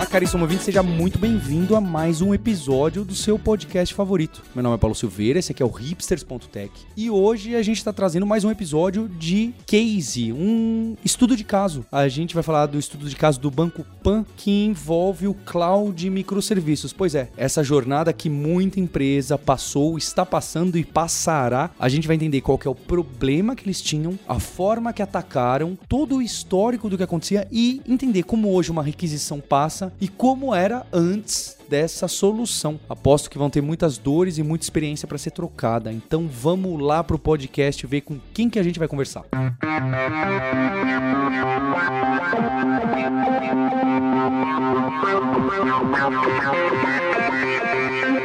Olá, caríssimo ouvinte, seja muito bem-vindo a mais um episódio do seu podcast favorito. Meu nome é Paulo Silveira, esse aqui é o hipsters.tech e hoje a gente está trazendo mais um episódio de Case, um estudo de caso. A gente vai falar do estudo de caso do Banco Pan que envolve o cloud e microserviços. Pois é, essa jornada que muita empresa passou, está passando e passará. A gente vai entender qual é o problema que eles tinham, a forma que atacaram, todo o histórico do que acontecia e entender como hoje uma requisição passa e como era antes dessa solução. Aposto que vão ter muitas dores e muita experiência para ser trocada. Então vamos lá pro podcast ver com quem que a gente vai conversar.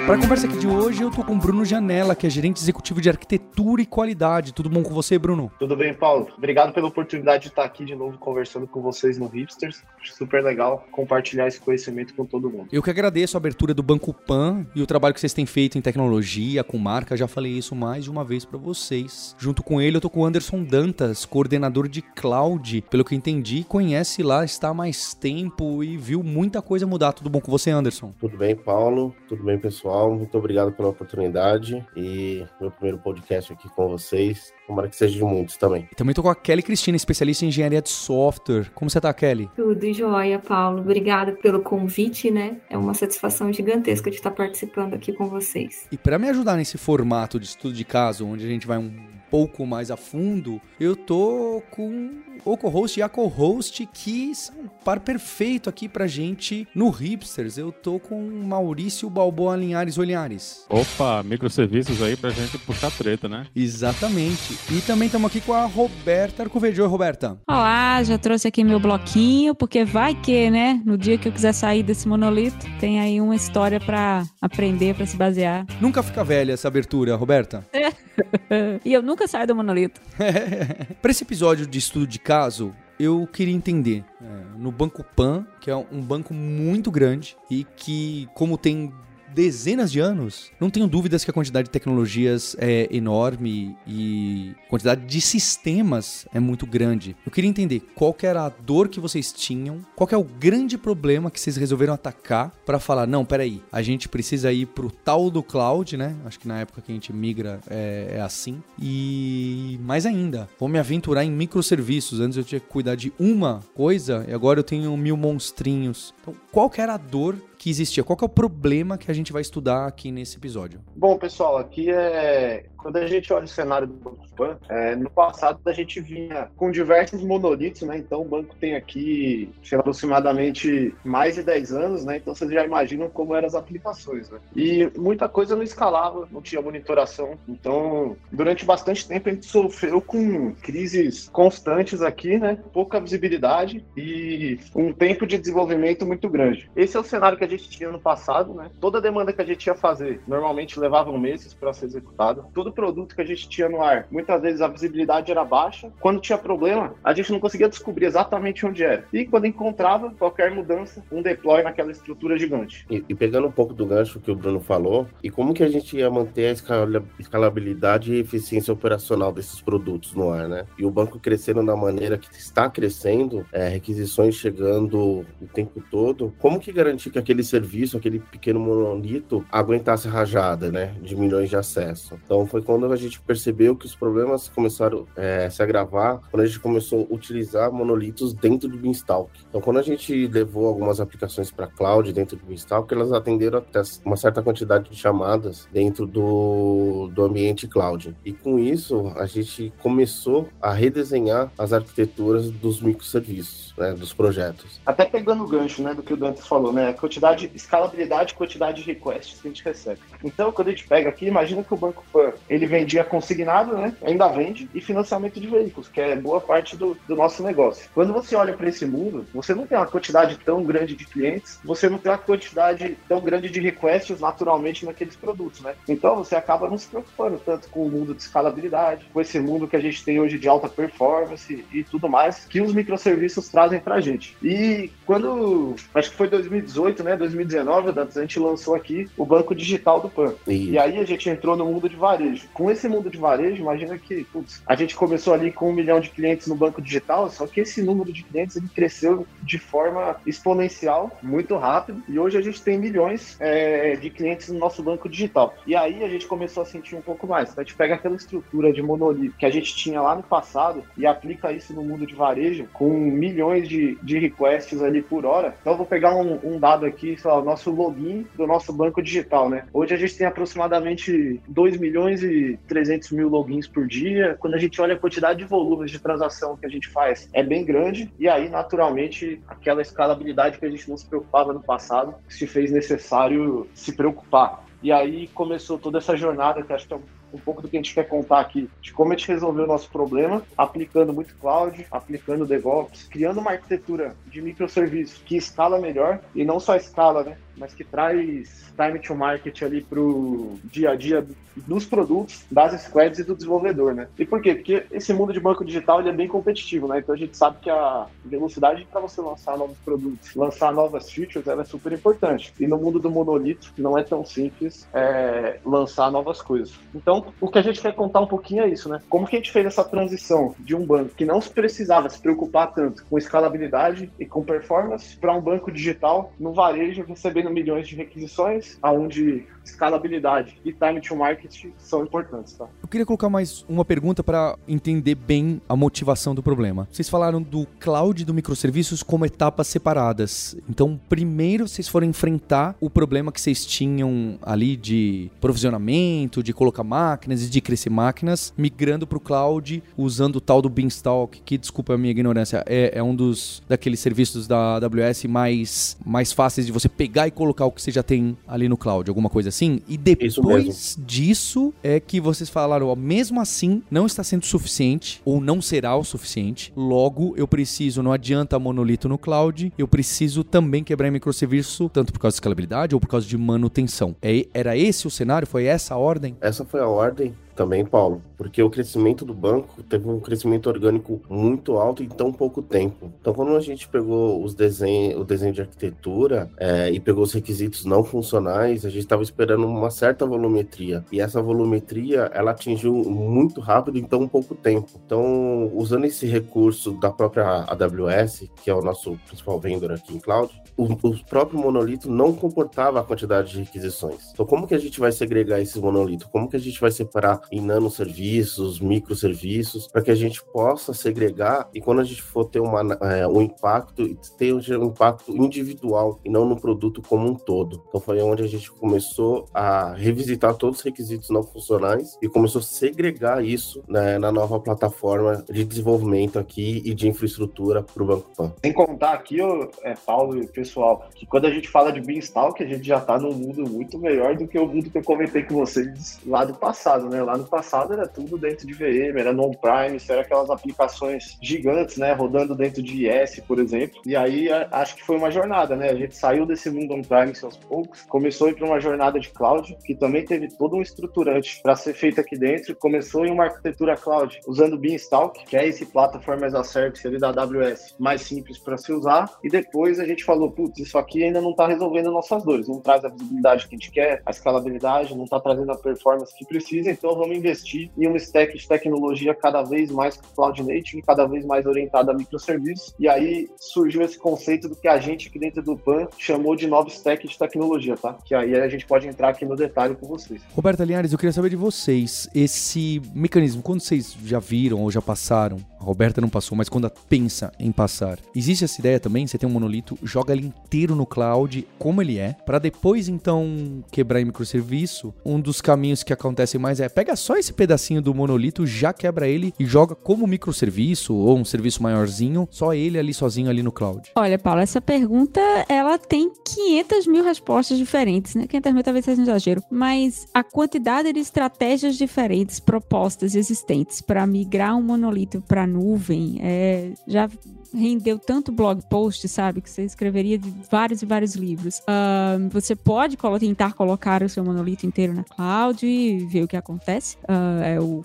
Para a conversa aqui de hoje, eu tô com o Bruno Janela, que é gerente executivo de arquitetura e qualidade. Tudo bom com você, Bruno? Tudo bem, Paulo. Obrigado pela oportunidade de estar aqui de novo conversando com vocês no Hipsters. Super legal compartilhar esse conhecimento com todo mundo. Eu que agradeço a abertura do Banco Pan e o trabalho que vocês têm feito em tecnologia, com marca. Já falei isso mais de uma vez para vocês. Junto com ele, eu tô com o Anderson Dantas, coordenador de cloud. Pelo que entendi, conhece lá, está há mais tempo e viu muita coisa mudar. Tudo bom com você, Anderson? Tudo bem, Paulo. Tudo bem, pessoal. Muito obrigado pela oportunidade e meu primeiro podcast aqui com vocês. Tomara que seja de muitos também. E também tô com a Kelly Cristina, especialista em engenharia de software. Como você tá, Kelly? Tudo jóia, Paulo. Obrigada pelo convite, né? É uma satisfação gigantesca de estar participando aqui com vocês. E para me ajudar nesse formato de estudo de caso, onde a gente vai um pouco mais a fundo, eu tô com o co-host e a co-host que são um par perfeito aqui pra gente no Hipsters. Eu tô com Maurício Balboa Linhares Olhares. Opa, microserviços aí pra gente puxar treta, né? Exatamente. E também estamos aqui com a Roberta Arcovejo. Oi, Roberta. Olá, já trouxe aqui meu bloquinho, porque vai que, né? No dia que eu quiser sair desse monolito, tem aí uma história pra aprender, pra se basear. Nunca fica velha essa abertura, Roberta. e eu nunca saio do monolito. Para esse episódio de estudo de caso, eu queria entender. É, no Banco Pan, que é um banco muito grande e que, como tem dezenas de anos, não tenho dúvidas que a quantidade de tecnologias é enorme e a quantidade de sistemas é muito grande. Eu queria entender qual que era a dor que vocês tinham, qual que é o grande problema que vocês resolveram atacar para falar, não, peraí, a gente precisa ir pro tal do cloud, né? Acho que na época que a gente migra é, é assim. E mais ainda, vou me aventurar em microserviços. Antes eu tinha que cuidar de uma coisa e agora eu tenho mil monstrinhos. Então, qual que era a dor que existia? Qual é o problema que a gente vai estudar aqui nesse episódio? Bom, pessoal, aqui é quando a gente olha o cenário do Banco Pan, é, no passado a gente vinha com diversos monolitos, né? Então o banco tem aqui aproximadamente mais de 10 anos, né? Então vocês já imaginam como eram as aplicações, né? E muita coisa não escalava, não tinha monitoração. Então, durante bastante tempo a gente sofreu com crises constantes aqui, né? Pouca visibilidade e um tempo de desenvolvimento muito grande. Esse é o cenário que a gente tinha no passado, né? Toda demanda que a gente ia fazer normalmente levava meses para ser executado. Todo produto que a gente tinha no ar, muitas vezes a visibilidade era baixa. Quando tinha problema, a gente não conseguia descobrir exatamente onde era. E quando encontrava qualquer mudança, um deploy naquela estrutura gigante. E, e pegando um pouco do gancho que o Bruno falou, e como que a gente ia manter a escalabilidade e eficiência operacional desses produtos no ar, né? E o banco crescendo da maneira que está crescendo, é, requisições chegando o tempo todo, como que garantir que aquele serviço, aquele pequeno monolito, aguentasse a rajada, né? De milhões de acessos. Então foi quando a gente percebeu que os problemas começaram é, a se agravar, quando a gente começou a utilizar monolitos dentro do Beanstalk. Então, quando a gente levou algumas aplicações para cloud dentro do Beanstalk, elas atenderam até uma certa quantidade de chamadas dentro do, do ambiente cloud. E com isso, a gente começou a redesenhar as arquiteturas dos microserviços, né, dos projetos. Até pegando o gancho né, do que o Dantas falou, né? Quantidade, escalabilidade e quantidade de requests que a gente recebe. Então, quando a gente pega aqui, imagina que o banco Pan ele vendia consignado, né? Ainda vende, e financiamento de veículos, que é boa parte do, do nosso negócio. Quando você olha para esse mundo, você não tem uma quantidade tão grande de clientes, você não tem uma quantidade tão grande de requests naturalmente naqueles produtos, né? Então você acaba não se preocupando tanto com o mundo de escalabilidade, com esse mundo que a gente tem hoje de alta performance e tudo mais, que os microserviços trazem pra gente. E quando, acho que foi 2018, né? Né, 2019, Dantas, a gente lançou aqui o banco digital do PAN. E, E aí a gente entrou no mundo de varejo. Com esse mundo de varejo, imagina que putz, a gente começou ali com um milhão de clientes no banco digital, só que esse número de clientes ele cresceu de forma exponencial, muito rápido, e hoje a gente tem milhões é, de clientes no nosso banco digital. E aí a gente começou a sentir um pouco mais. Então, a gente pega aquela estrutura de monolito que a gente tinha lá no passado e aplica isso no mundo de varejo com milhões de, de requests ali por hora. Então eu vou pegar um, um dado aqui, sei lá, o nosso login do nosso banco digital, né? Hoje a gente tem aproximadamente 2 milhões e 300 mil logins por dia. Quando a gente olha a quantidade de volumes de transação que a gente faz, é bem grande. E aí, naturalmente, aquela escalabilidade que a gente não se preocupava no passado, se fez necessário se preocupar. E aí começou toda essa jornada, que acho que é um pouco do que a gente quer contar aqui, de como a gente resolveu o nosso problema, aplicando muito cloud, aplicando DevOps, criando uma arquitetura de microserviços que escala melhor, e não só escala, né? Mas que traz time to market ali pro dia a dia dos produtos, das squads e do desenvolvedor, né? E por quê? Porque esse mundo de banco digital ele é bem competitivo, né? Então a gente sabe que a velocidade para você lançar novos produtos, lançar novas features, ela é super importante. E no mundo do monolito não é tão simples é, lançar novas coisas. Então, o que a gente quer contar um pouquinho é isso, né? Como que a gente fez essa transição de um banco que não precisava se preocupar tanto com escalabilidade e com performance para um banco digital no varejo recebendo milhões de requisições, aonde escalabilidade e time to market são importantes, tá? Eu queria colocar mais uma pergunta para entender bem a motivação do problema. Vocês falaram do cloud e do microserviços como etapas separadas. Então, primeiro vocês foram enfrentar o problema que vocês tinham ali de provisionamento, de colocar máquinas e de crescer máquinas, migrando para o cloud usando o tal do Beanstalk, que desculpa a minha ignorância, é, é um dos daqueles serviços da AWS mais mais fáceis de você pegar e colocar o que você já tem ali no cloud, alguma coisa assim. E Isso depois disso é que vocês falaram, ó, mesmo assim não está sendo suficiente ou não será o suficiente. Logo, eu preciso, não adianta monolito no cloud, eu preciso também quebrar em microserviço, tanto por causa de escalabilidade ou por causa de manutenção. É, era esse o cenário? Foi essa a ordem? essa foi a ordem também, Paulo, porque o crescimento do banco teve um crescimento orgânico muito alto em tão pouco tempo. Então, quando a gente pegou os desenho, o desenho de arquitetura é, e pegou os requisitos não funcionais, a gente estava esperando uma certa volumetria. E essa volumetria, ela atingiu muito rápido em tão pouco tempo. Então, usando esse recurso da própria AWS, que é o nosso principal vendor aqui em cloud, o, o próprio monolito não comportava a quantidade de requisições. Então, como que a gente vai segregar esses monolitos? Como que a gente vai separar em nanoserviços, microserviços, para que a gente possa segregar e quando a gente for ter uma, é, um impacto, ter um impacto individual e não no produto como um todo. Então foi onde a gente começou a revisitar todos os requisitos não funcionais e começou a segregar isso né, na nova plataforma de desenvolvimento aqui e de infraestrutura para o Banco Pan. Sem contar aqui, ô, é, Paulo e pessoal, que quando a gente fala de Beanstalk, a gente já está num mundo muito melhor do que o mundo que eu comentei com vocês lá do passado, né? Lá no passado era tudo dentro de VM, era non-prime, era aquelas aplicações gigantes, né? Rodando dentro de IS, por exemplo. E aí acho que foi uma jornada, né? A gente saiu desse mundo on-prime aos poucos, começou a ir para uma jornada de cloud, que também teve todo um estruturante para ser feito aqui dentro. Começou em uma arquitetura cloud usando Beanstalk, que é esse plataforma as a service ali da AWS, mais simples para se usar. E depois a gente falou, putz, isso aqui ainda não está resolvendo nossas dores, não traz a visibilidade que a gente quer, a escalabilidade, não está trazendo a performance que precisa, então vamos investir em um stack de tecnologia cada vez mais cloud native, cada vez mais orientado a microserviços. E aí surgiu esse conceito do que a gente aqui dentro do PAN chamou de novo stack de tecnologia, tá? Que aí a gente pode entrar aqui no detalhe com vocês. Roberta Linhares, eu queria saber de vocês, esse mecanismo, quando vocês já viram ou já passaram, Roberta não passou, mas quando pensa em passar, existe essa ideia também, você tem um monolito, joga ele inteiro no cloud, como ele é, para depois então quebrar em microserviço, um dos caminhos que acontecem mais é, pega só esse pedacinho do monolito, já quebra ele e joga como microserviço ou um serviço maiorzinho, só ele ali sozinho ali no cloud. Olha, Paulo, essa pergunta, ela tem 500 mil respostas diferentes, né? 500 mil talvez seja um exagero, mas a quantidade de estratégias diferentes propostas existentes para migrar um monolito para nuvem é, já rendeu tanto blog post, sabe? Que você escreveria vários e vários livros. Uh, você pode colo tentar colocar o seu monolito inteiro na cloud e ver o que acontece. Uh, é o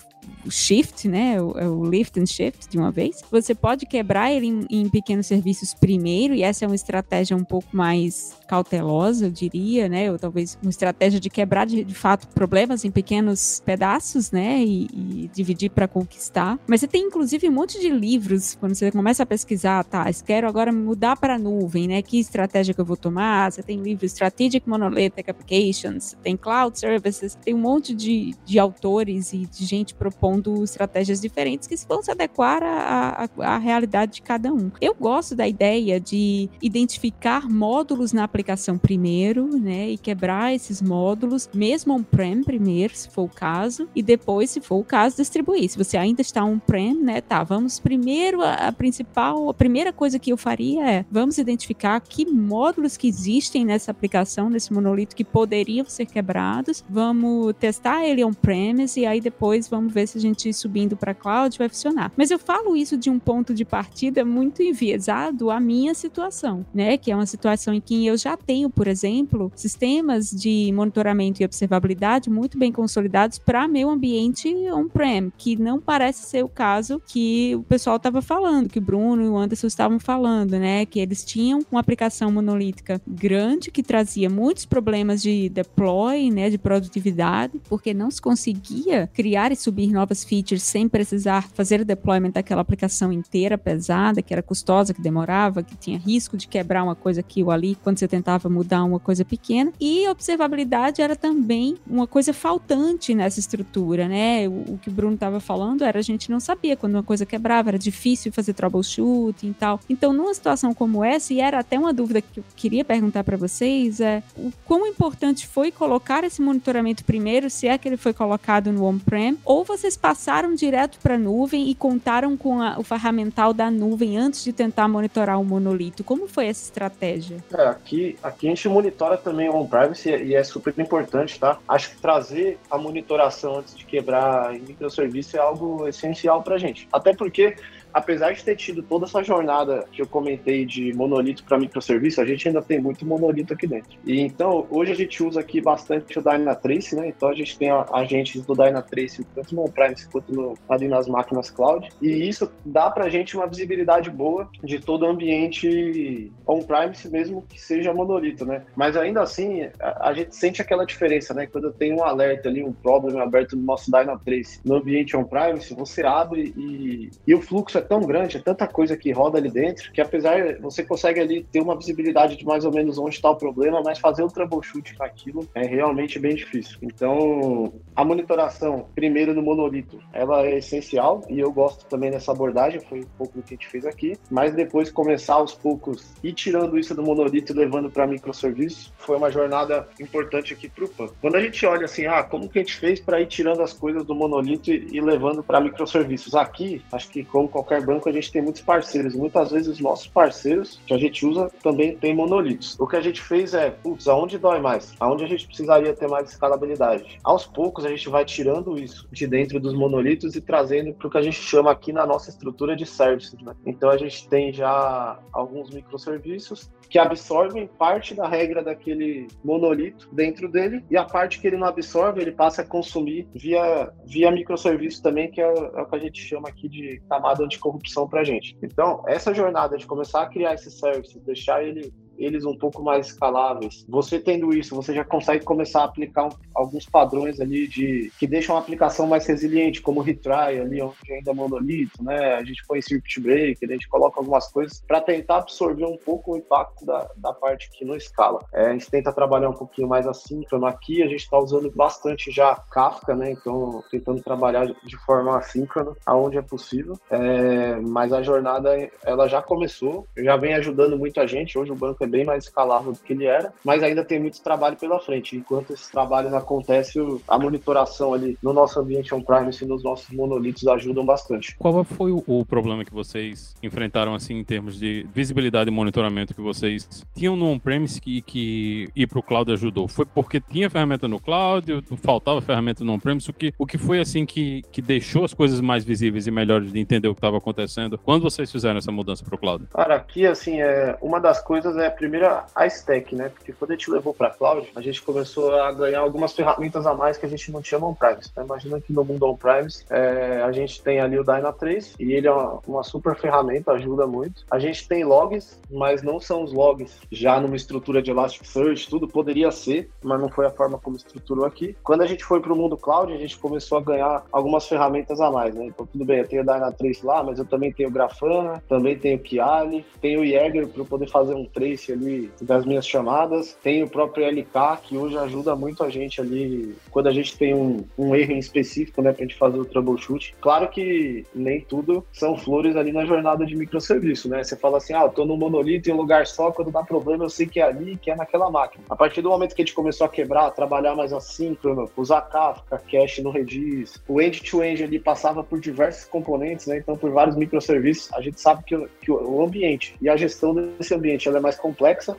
shift, né? O, é o lift and shift de uma vez. Você pode quebrar ele em, em, pequenos serviços primeiro, e essa é uma estratégia um pouco mais cautelosa, eu diria, né? Ou talvez uma estratégia de quebrar de, de fato problemas em pequenos pedaços, né? E, e dividir para conquistar. Mas você tem inclusive um monte de livros quando você começa a pesquisar, tá? Quero agora mudar para a nuvem, né? Que estratégia que eu vou tomar? Você tem livro Strategic Monolithic Applications, tem Cloud Services, tem um monte de, de autores e de gente propondo estratégias diferentes que vão se adequar à, à, à realidade de cada um. Eu gosto da ideia de identificar módulos na aplicação primeiro, né, e quebrar esses módulos, mesmo on-prem primeiro, se for o caso, e depois, se for o caso, distribuir. Se você ainda está on-prem, né, tá, vamos primeiro, a, principal, a primeira coisa que eu faria é, vamos identificar que módulos que existem nessa aplicação, nesse monolito, que poderiam ser quebrados, vamos testar ele on-premise e aí depois vamos ver se a gente subindo para cloud vai funcionar. Mas eu falo isso de um ponto de partida muito enviesado à minha situação, né? Que é uma situação em que eu já tenho, por exemplo, sistemas de monitoramento e observabilidade muito bem consolidados para meu ambiente on-prem, que não parece ser o caso que o pessoal estava falando, que o Bruno e o Anderson estavam falando, né? Que eles tinham uma aplicação monolítica grande que trazia muitos problemas de deploy, né? De produtividade, porque não se conseguia criar e subir novas features sem precisar fazer o deployment daquela aplicação inteira pesada, que era custosa, que demorava, que tinha risco de quebrar uma coisa aqui ou ali quando você tentava mudar uma coisa pequena. E observabilidade era também uma coisa faltante nessa estrutura, né? O, o que o Bruno estava falando era a gente não sabia quando uma coisa quebrava, era difícil fazer troubleshooting e tal. Então, numa situação como essa, e era até uma dúvida que eu queria perguntar para vocês, é o quão importante foi colocar esse monitoramento primeiro, se é que ele foi colocado no on-prem, ou você vocês passaram direto para a nuvem e contaram com a, o ferramental da nuvem antes de tentar monitorar o monolito? Como foi essa estratégia? É, aqui, aqui a gente monitora também o on-premise e é super importante, tá? Acho que trazer a monitoração antes de quebrar em microserviço é algo essencial para a gente. Até porque apesar de ter tido toda essa jornada que eu comentei de monolito para microserviço, a gente ainda tem muito monolito aqui dentro. E então, hoje a gente usa aqui bastante o Dynatrace, né? Então a gente tem agentes do Dynatrace tanto no on-premise quanto no, ali nas máquinas cloud. E isso dá para a gente uma visibilidade boa de todo o ambiente on-premise, mesmo que seja monolito, né? Mas ainda assim, a, a, gente sente aquela diferença, né? Quando tenho um alerta ali, um problema aberto no nosso Dynatrace no ambiente on-premise, você abre e, e o fluxo é tão grande, é tanta coisa que roda ali dentro, que apesar você consegue ali ter uma visibilidade de mais ou menos onde está o problema, mas fazer o troubleshoot com aquilo é realmente bem difícil. Então, a monitoração, primeiro no monolito, ela é essencial e eu gosto também dessa abordagem, foi um pouco do que a gente fez aqui, mas depois começar aos poucos e tirando isso do monolito e levando para microserviço, foi uma jornada importante aqui para o PAN. Quando a gente olha assim, ah, como que a gente fez para ir tirando as coisas do monolito e, e levando para microserviços? Aqui, acho que como qualquer qualquer banco a gente tem muitos parceiros. Muitas vezes os nossos parceiros que a gente usa também tem monolitos. O que a gente fez é, putz, aonde dói mais? Aonde a gente precisaria ter mais escalabilidade? Aos poucos a gente vai tirando isso de dentro dos monolitos e trazendo para o que a gente chama aqui na nossa estrutura de services. Né? Então a gente tem já alguns microserviços que absorvem parte da regra daquele monolito dentro dele e a parte que ele não absorve ele passa a consumir via, via microserviço também, que é, é o que a gente chama aqui de camada de corrupção para a gente. Então, essa jornada de começar a criar esse service, deixar ele eles um pouco mais escaláveis. Você tendo isso, você já consegue começar a aplicar um, alguns padrões ali de que deixam a aplicação mais resiliente, como retry ali onde ainda é monolito, né? A gente põe circuit breaker, a gente coloca algumas coisas para tentar absorver um pouco o impacto da, da parte que não escala. É, a gente tenta trabalhar um pouquinho mais assíncrono aqui, a gente está usando bastante já Kafka, né? Então, tentando trabalhar de forma assíncrona aonde é possível. É, mas a jornada ela já começou, já vem ajudando muito a gente. Hoje o banco é bem mais escalável do que ele era, mas ainda tem muito trabalho pela frente. Enquanto esses trabalhos acontecem, a monitoração ali no nosso ambiente on-premise e nos nossos monolitos ajudam bastante. Qual foi o, o problema que vocês enfrentaram assim em termos de visibilidade e monitoramento que vocês tinham no on-premise que, que ir para o cloud ajudou? Foi porque tinha ferramenta no cloud, faltava ferramenta no on-premise? O que, o que foi assim que, que deixou as coisas mais visíveis e melhores de entender o que estava acontecendo quando vocês fizeram essa mudança para o cloud? Cara, aqui assim, é, uma das coisas é a primeira a stack, né? Porque quando a gente levou para cloud, a gente começou a ganhar algumas ferramentas a mais que a gente não tinha no on-premise. Né? Imagina que no mundo on-premise é, a gente tem ali o Dyna3 e ele é uma, super ferramenta, ajuda muito. A gente tem logs, mas não são os logs já numa estrutura de Elasticsearch, tudo poderia ser, mas não foi a forma como estruturou aqui. Quando a gente foi para o mundo cloud, a gente começou a ganhar algumas ferramentas a mais, né? Então, tudo bem, eu tenho o Dyna3 lá, mas eu também tenho o Grafana, também tenho o Kiali, tenho o Jäger para poder fazer um trace ali das minhas chamadas, tenho o próprio LK, que hoje ajuda muito a gente ali quando a gente tem um, um erro em específico, né, para a gente fazer o troubleshoot. Claro que nem tudo são flores ali na jornada de microserviço, né? Você fala assim, ah, eu tô no monolito em um lugar só, quando dá problema eu sei que é ali, que é naquela máquina. A partir do momento que a gente começou a quebrar, a trabalhar mais assíncrono, usar Kafka, cache no Redis, o end-to-end ali passava por diversos componentes, né? Então, por vários microserviços, a gente sabe que, que o ambiente e a gestão desse ambiente é mais complexa,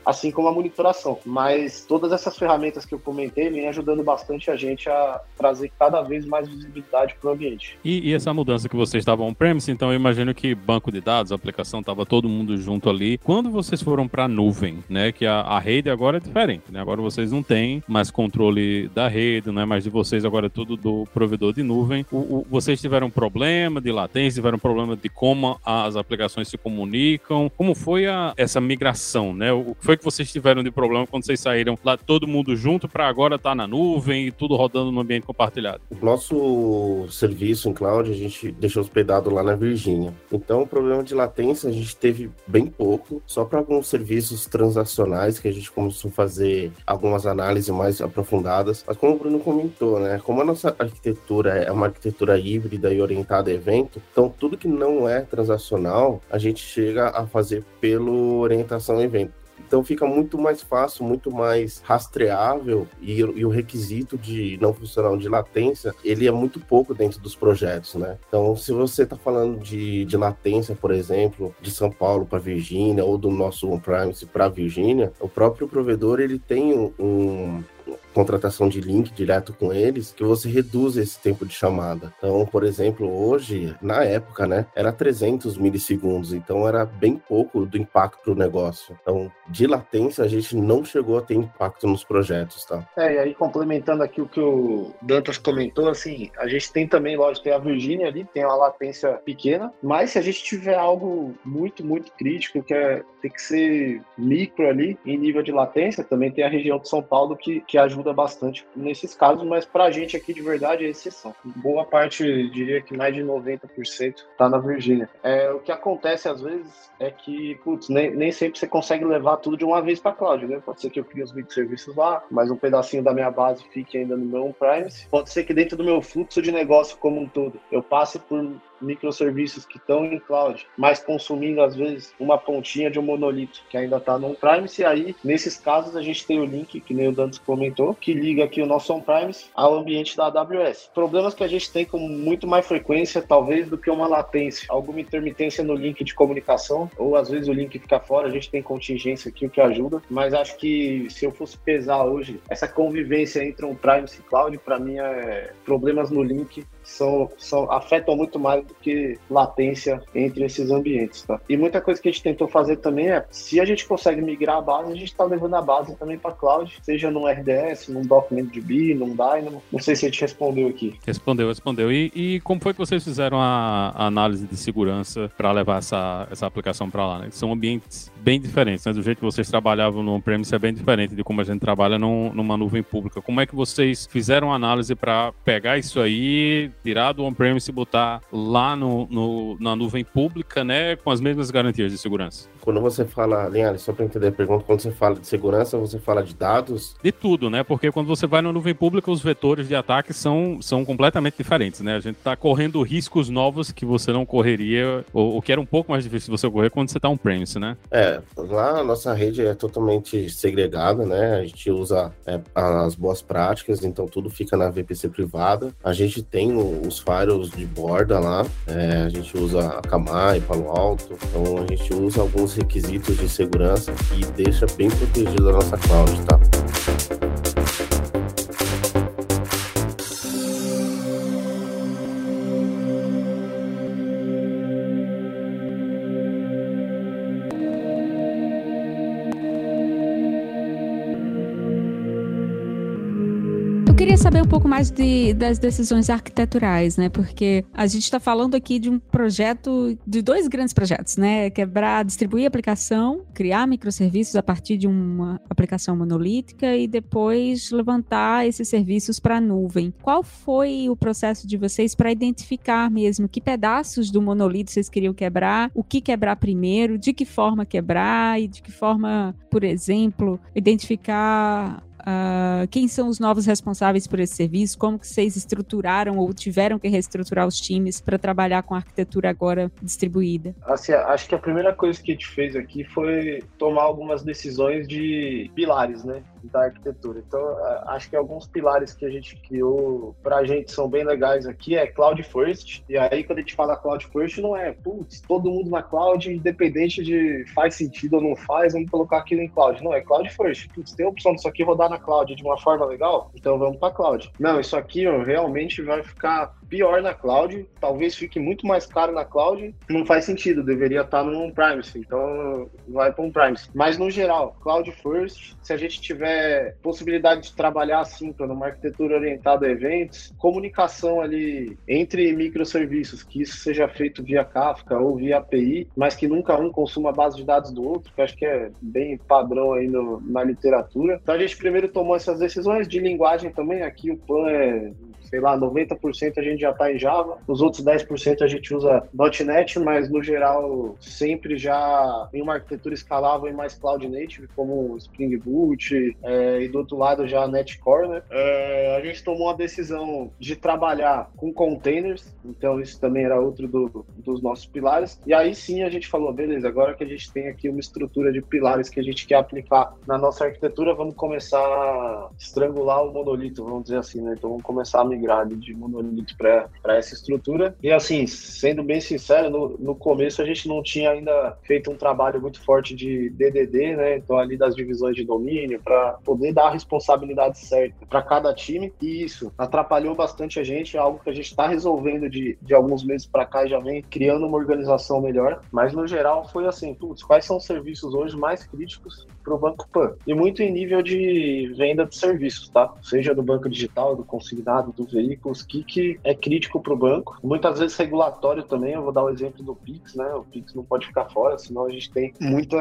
assim como a monitoração. Mas todas essas ferramentas que eu comentei vêm ajudando bastante a gente a trazer cada vez mais visibilidade para o ambiente. E, e, essa mudança que vocês estavam on-premise, então eu imagino que banco de dados, aplicação, estava todo mundo junto ali. Quando vocês foram para a nuvem, né? Que a, a rede agora é diferente, né? Agora vocês não têm mais controle da rede, não é mais de vocês, agora é tudo do provedor de nuvem. O, o, vocês tiveram problema de latência, tiveram problema de como as aplicações se comunicam. Como foi a, essa migração, né? O que foi que vocês tiveram de problema quando vocês saíram lá todo mundo junto para agora estar tá na nuvem e tudo rodando no ambiente compartilhado? O nosso serviço em cloud a gente deixou hospedado lá na Virgínia. Então, o problema de latência a gente teve bem pouco, só para alguns serviços transacionais que a gente começou a fazer algumas análises mais aprofundadas. Mas como o Bruno comentou, né? Como a nossa arquitetura é uma arquitetura híbrida e orientada a evento, então tudo que não é transacional, a gente chega a fazer pelo orientação evento. Então fica muito mais fácil, muito mais rastreável e, e, o requisito de não funcional de latência, ele é muito pouco dentro dos projetos, né? Então, se você está falando de, de latência, por exemplo, de São Paulo para Virgínia ou do nosso on-premise para Virgínia, o próprio provedor ele tem um, contratação de link direto com eles, que você reduz esse tempo de chamada. Então, por exemplo, hoje, na época, né, era 300 milissegundos, então era bem pouco do impacto para o negócio. Então, de latência, a gente não chegou a ter impacto nos projetos, tá? É, e aí complementando aqui o que o Dantas comentou, assim, a gente tem também, lógico, tem a Virgínia ali, tem uma latência pequena, mas se a gente tiver algo muito, muito crítico, que é, tem que ser micro ali, em nível de latência, também tem a região de São Paulo que, que ajuda bastante nesses casos, mas para a gente aqui de verdade é exceção. Boa parte, diria que mais de 90% está na Virgínia. É, o que acontece às vezes é que, putz, nem, nem sempre você consegue levar tudo de uma vez para a cloud, né? Pode ser que eu crie os microserviços lá, mas um pedacinho da minha base fique ainda no meu on-premise. Pode ser que dentro do meu fluxo de negócio como um todo, eu passe por microserviços que estão em cloud, mas consumindo às vezes uma pontinha de um monolito que ainda está no on-premise, aí nesses casos a gente tem o link, que nem o Dantes comentou, que liga aqui o nosso on-premise ao ambiente da AWS. Problemas que a gente tem com muito mais frequência, talvez, do que uma latência, alguma intermitência no link de comunicação, ou às vezes o link fica fora, a gente tem contingência aqui, o que ajuda, mas acho que se eu fosse pesar hoje, essa convivência entre on-premise e cloud, para mim é problemas no link são, são, afetam muito mais do que latência entre esses ambientes, tá? E muita coisa que a gente tentou fazer também é, se a gente consegue migrar a base, a gente está levando a base também para cloud, seja num RDS, num DocumentDB, num Dynamo. Não sei se a gente respondeu aqui. Respondeu, respondeu. E, e como foi que vocês fizeram a, a análise de segurança para levar essa, essa aplicação para lá? Né? São ambientes bem diferentes, né? Do jeito que vocês trabalhavam no on-premise é bem diferente de como a gente trabalha num, numa nuvem pública. Como é que vocês fizeram a análise para pegar isso aí tirar do on-premise e botar lá no, no, na nuvem pública, né, com as mesmas garantias de segurança? Quando você fala, Linhares, só para entender a pergunta, quando você fala de segurança, você fala de dados? De tudo, né? Porque quando você vai na nuvem pública, os vetores de ataque são, são completamente diferentes, né? A gente está correndo riscos novos que você não correria, ou, ou que era um pouco mais difícil você correr quando você está on-premise, né? É, lá a nossa rede é totalmente segregada, né? A gente usa é, as boas práticas, então tudo fica na VPC privada. A gente tem os firewalls de borda lá, é, a gente usa Akamai, Palo Alto, então a gente usa alguns requisitos de segurança e deixa bem protegida a nossa cloud, tá? Pouco mais de, das decisões arquiteturais, né? Porque a gente está falando aqui de um projeto, de dois grandes projetos, né? Quebrar, distribuir a aplicação, criar microserviços a partir de uma aplicação monolítica e depois levantar esses serviços para a nuvem. Qual foi o processo de vocês para identificar mesmo que pedaços do monolito vocês queriam quebrar, o que quebrar primeiro, de que forma quebrar e de que forma, por exemplo, identificar Uh, quem são os novos responsáveis por esse serviço? Como que vocês estruturaram ou tiveram que reestruturar os times para trabalhar com a arquitetura agora distribuída? Assim, acho que a primeira coisa que a gente fez aqui foi tomar algumas decisões de pilares, né? Da arquitetura. Então, acho que alguns pilares que a gente criou para a gente são bem legais aqui é Cloud First. E aí, quando a gente fala Cloud First, não é, putz, todo mundo na cloud, independente de faz sentido ou não faz, vamos colocar aquilo em cloud. Não, é Cloud First. Putz, tem a opção disso aqui rodar na cloud de uma forma legal, então vamos para cloud. Não, isso aqui ó, realmente vai ficar pior na cloud, talvez fique muito mais caro na cloud, não faz sentido, deveria estar no on-premise, então vai para on-premise. Mas no geral, cloud first, se a gente tiver possibilidade de trabalhar assim, numa arquitetura orientada a eventos, comunicação ali entre microserviços, que isso seja feito via Kafka ou via API, mas que nunca um consuma a base de dados do outro, que acho que é bem padrão aí no, na literatura. Então a gente primeiro tomou essas decisões de linguagem também, aqui o PAN é sei lá, 90% a gente já está em Java, os outros 10% a gente usa .NET, mas no geral sempre já em uma arquitetura escalável e mais cloud native, como Spring Boot, é, e do outro lado já Netcore, né? É, a gente tomou a decisão de trabalhar com containers, então isso também era outro do, dos nossos pilares, e aí sim a gente falou, beleza, agora que a gente tem aqui uma estrutura de pilares que a gente quer aplicar na nossa arquitetura, vamos começar a estrangular o monolito, vamos dizer assim, né? Então vamos começar a migrar de monolito para essa estrutura. E assim, sendo bem sincero, no, no começo a gente não tinha ainda feito um trabalho muito forte de DDD, né? Então ali das divisões de domínio para poder dar a responsabilidade certa para cada time. E isso atrapalhou bastante a gente, é algo que a gente está resolvendo de, de alguns meses para cá já vem criando uma organização melhor. Mas no geral foi assim, putz, quais são os serviços hoje mais críticos para o Banco Pan? E muito em nível de venda de serviços, tá? Seja do banco digital, do consignado, do veículos, o que é crítico para o banco. Muitas vezes regulatório também, eu vou dar o exemplo do Pix, né? O Pix não pode ficar fora, senão a gente tem muita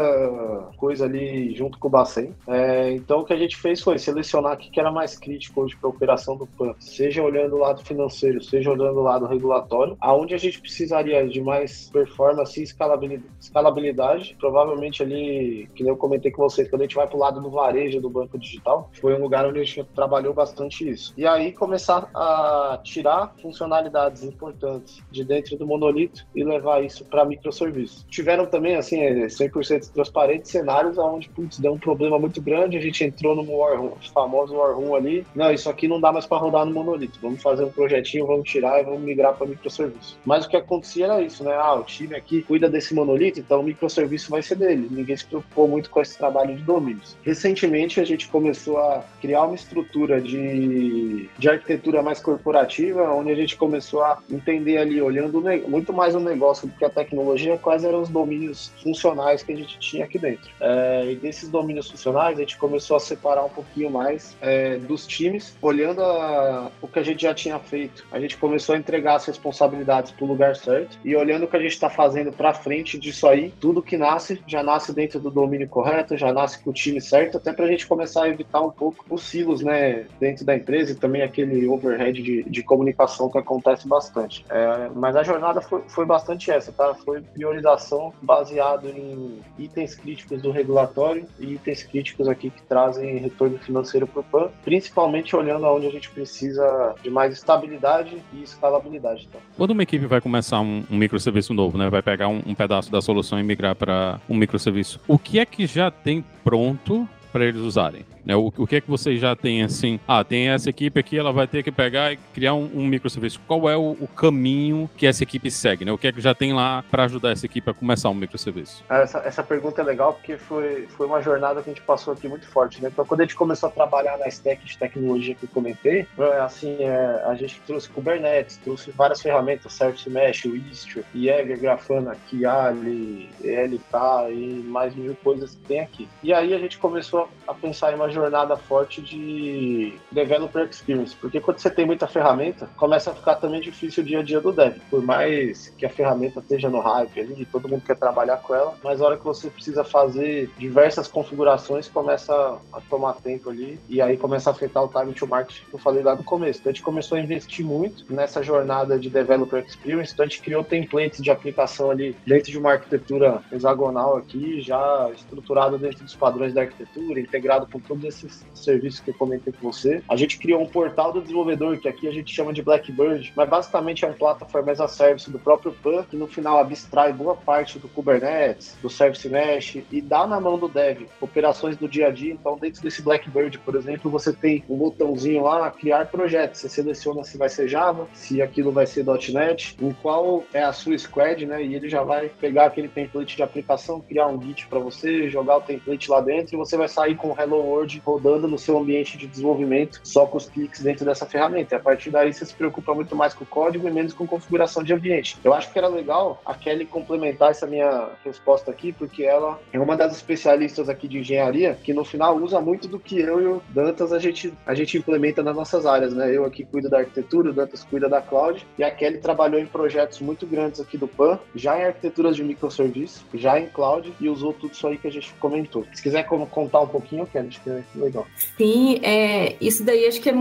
coisa ali junto com o Bacen. É, então o que a gente fez foi selecionar o que era mais crítico hoje para a operação do PAN, seja olhando o lado financeiro, seja olhando o lado regulatório, aonde a gente precisaria de mais performance e escalabilidade, escalabilidade provavelmente ali, que nem eu comentei com vocês, quando a gente vai para o lado do varejo do banco digital, foi um lugar onde a gente trabalhou bastante isso. E aí começar a tirar funcionalidades importantes de dentro do monolito e levar isso para microserviços. Tiveram também, assim, 100% é, transparente, cenários onde, putz, deu um problema muito grande, a gente entrou no War Room, famoso War Room ali, não, isso aqui não dá mais para rodar no monolito, vamos fazer um projetinho, vamos tirar e vamos migrar para microserviços. Mas o que acontecia era isso, né? Ah, o time aqui cuida desse monolito, então o microserviço vai ser dele. Ninguém se preocupou muito com esse trabalho de domínios. Recentemente a gente começou a criar uma estrutura de, de arquitetura mais corporativa, onde a gente começou a entender ali, olhando muito mais o negócio do que a tecnologia, quais eram os domínios funcionais que a gente tinha aqui dentro. É, e desses domínios funcionais, a gente começou a separar um pouquinho mais é, dos times, olhando a, o que a gente já tinha feito. A gente começou a entregar as responsabilidades para o lugar certo e olhando o que a gente está fazendo para frente disso aí, tudo que nasce já nasce dentro do domínio correto, já nasce com o time certo, até para a gente começar a evitar um pouco os silos, né, dentro da empresa e também aquele overhead de, de comunicação que acontece bastante. É, mas a jornada foi, foi bastante essa, tá? Foi priorização baseado em itens críticos do regulatório e itens críticos aqui que trazem retorno financeiro para o PAN, principalmente olhando aonde a gente precisa de mais estabilidade e escalabilidade. Tá? Quando uma equipe vai começar um, um microserviço novo, né, vai pegar um, um pedaço da solução e migrar para um microserviço, o que é que já tem pronto para eles usarem? Né? O, o que é que vocês já têm assim? Ah, tem essa equipe aqui, ela vai ter que pegar e criar um, um microserviço. Qual é o, o, caminho que essa equipe segue? Né? O que é que já tem lá para ajudar essa equipe a começar um microserviço? Essa, essa pergunta é legal porque foi, foi uma jornada que a gente passou aqui muito forte. Né? Então, quando a gente começou a trabalhar na stack de tecnologia que eu comentei, é, assim, é, a gente trouxe Kubernetes, trouxe várias ferramentas, Service Mesh, o Istio, Jaeger, Grafana, Kiali, LK e mais mil coisas que tem aqui. E aí a gente começou a pensar em uma jornada forte de developer experience, porque quando você tem muita ferramenta, começa a ficar também difícil o dia a dia do dev. Por mais que a ferramenta esteja no hype ali, todo mundo quer trabalhar com ela, mas a hora que você precisa fazer diversas configurações, começa a tomar tempo ali e aí começa a afetar o time to market que eu falei lá no começo. Então a gente começou a investir muito nessa jornada de developer experience, então a gente criou templates de aplicação ali dentro de uma arquitetura hexagonal aqui, já estruturado dentro dos padrões da arquitetura, integrado com todos esses serviços que eu comentei com você. A gente criou um portal do desenvolvedor, que aqui a gente chama de Blackbird, mas basicamente é uma plataforma as a service do próprio PAN, que no final abstrai boa parte do Kubernetes, do Service Mesh e dá na mão do dev operações do dia a dia. Então, dentro desse Blackbird, por exemplo, você tem um botãozinho lá, criar projeto. Você seleciona se vai ser Java, se aquilo vai ser .NET, em qual é a sua squad, né? E ele já vai pegar aquele template de aplicação, criar um Git para você, jogar o template lá dentro e você vai sair com o Hello World rodando no seu ambiente de desenvolvimento só com os cliques dentro dessa ferramenta. E a partir daí você se preocupa muito mais com o código e menos com configuração de ambiente. Eu acho que era legal a Kelly complementar essa minha resposta aqui, porque ela é uma das especialistas aqui de engenharia que no final usa muito do que eu e o Dantas a gente, a gente implementa nas nossas áreas, né? Eu aqui cuido da arquitetura, o Dantas cuida da cloud e a Kelly trabalhou em projetos muito grandes aqui do PAN, já em arquiteturas de microserviço, já em cloud e usou tudo isso aí que a gente comentou. Se quiser contar um pouquinho, Kelly, acho que legal. Sim, é, isso daí acho que é,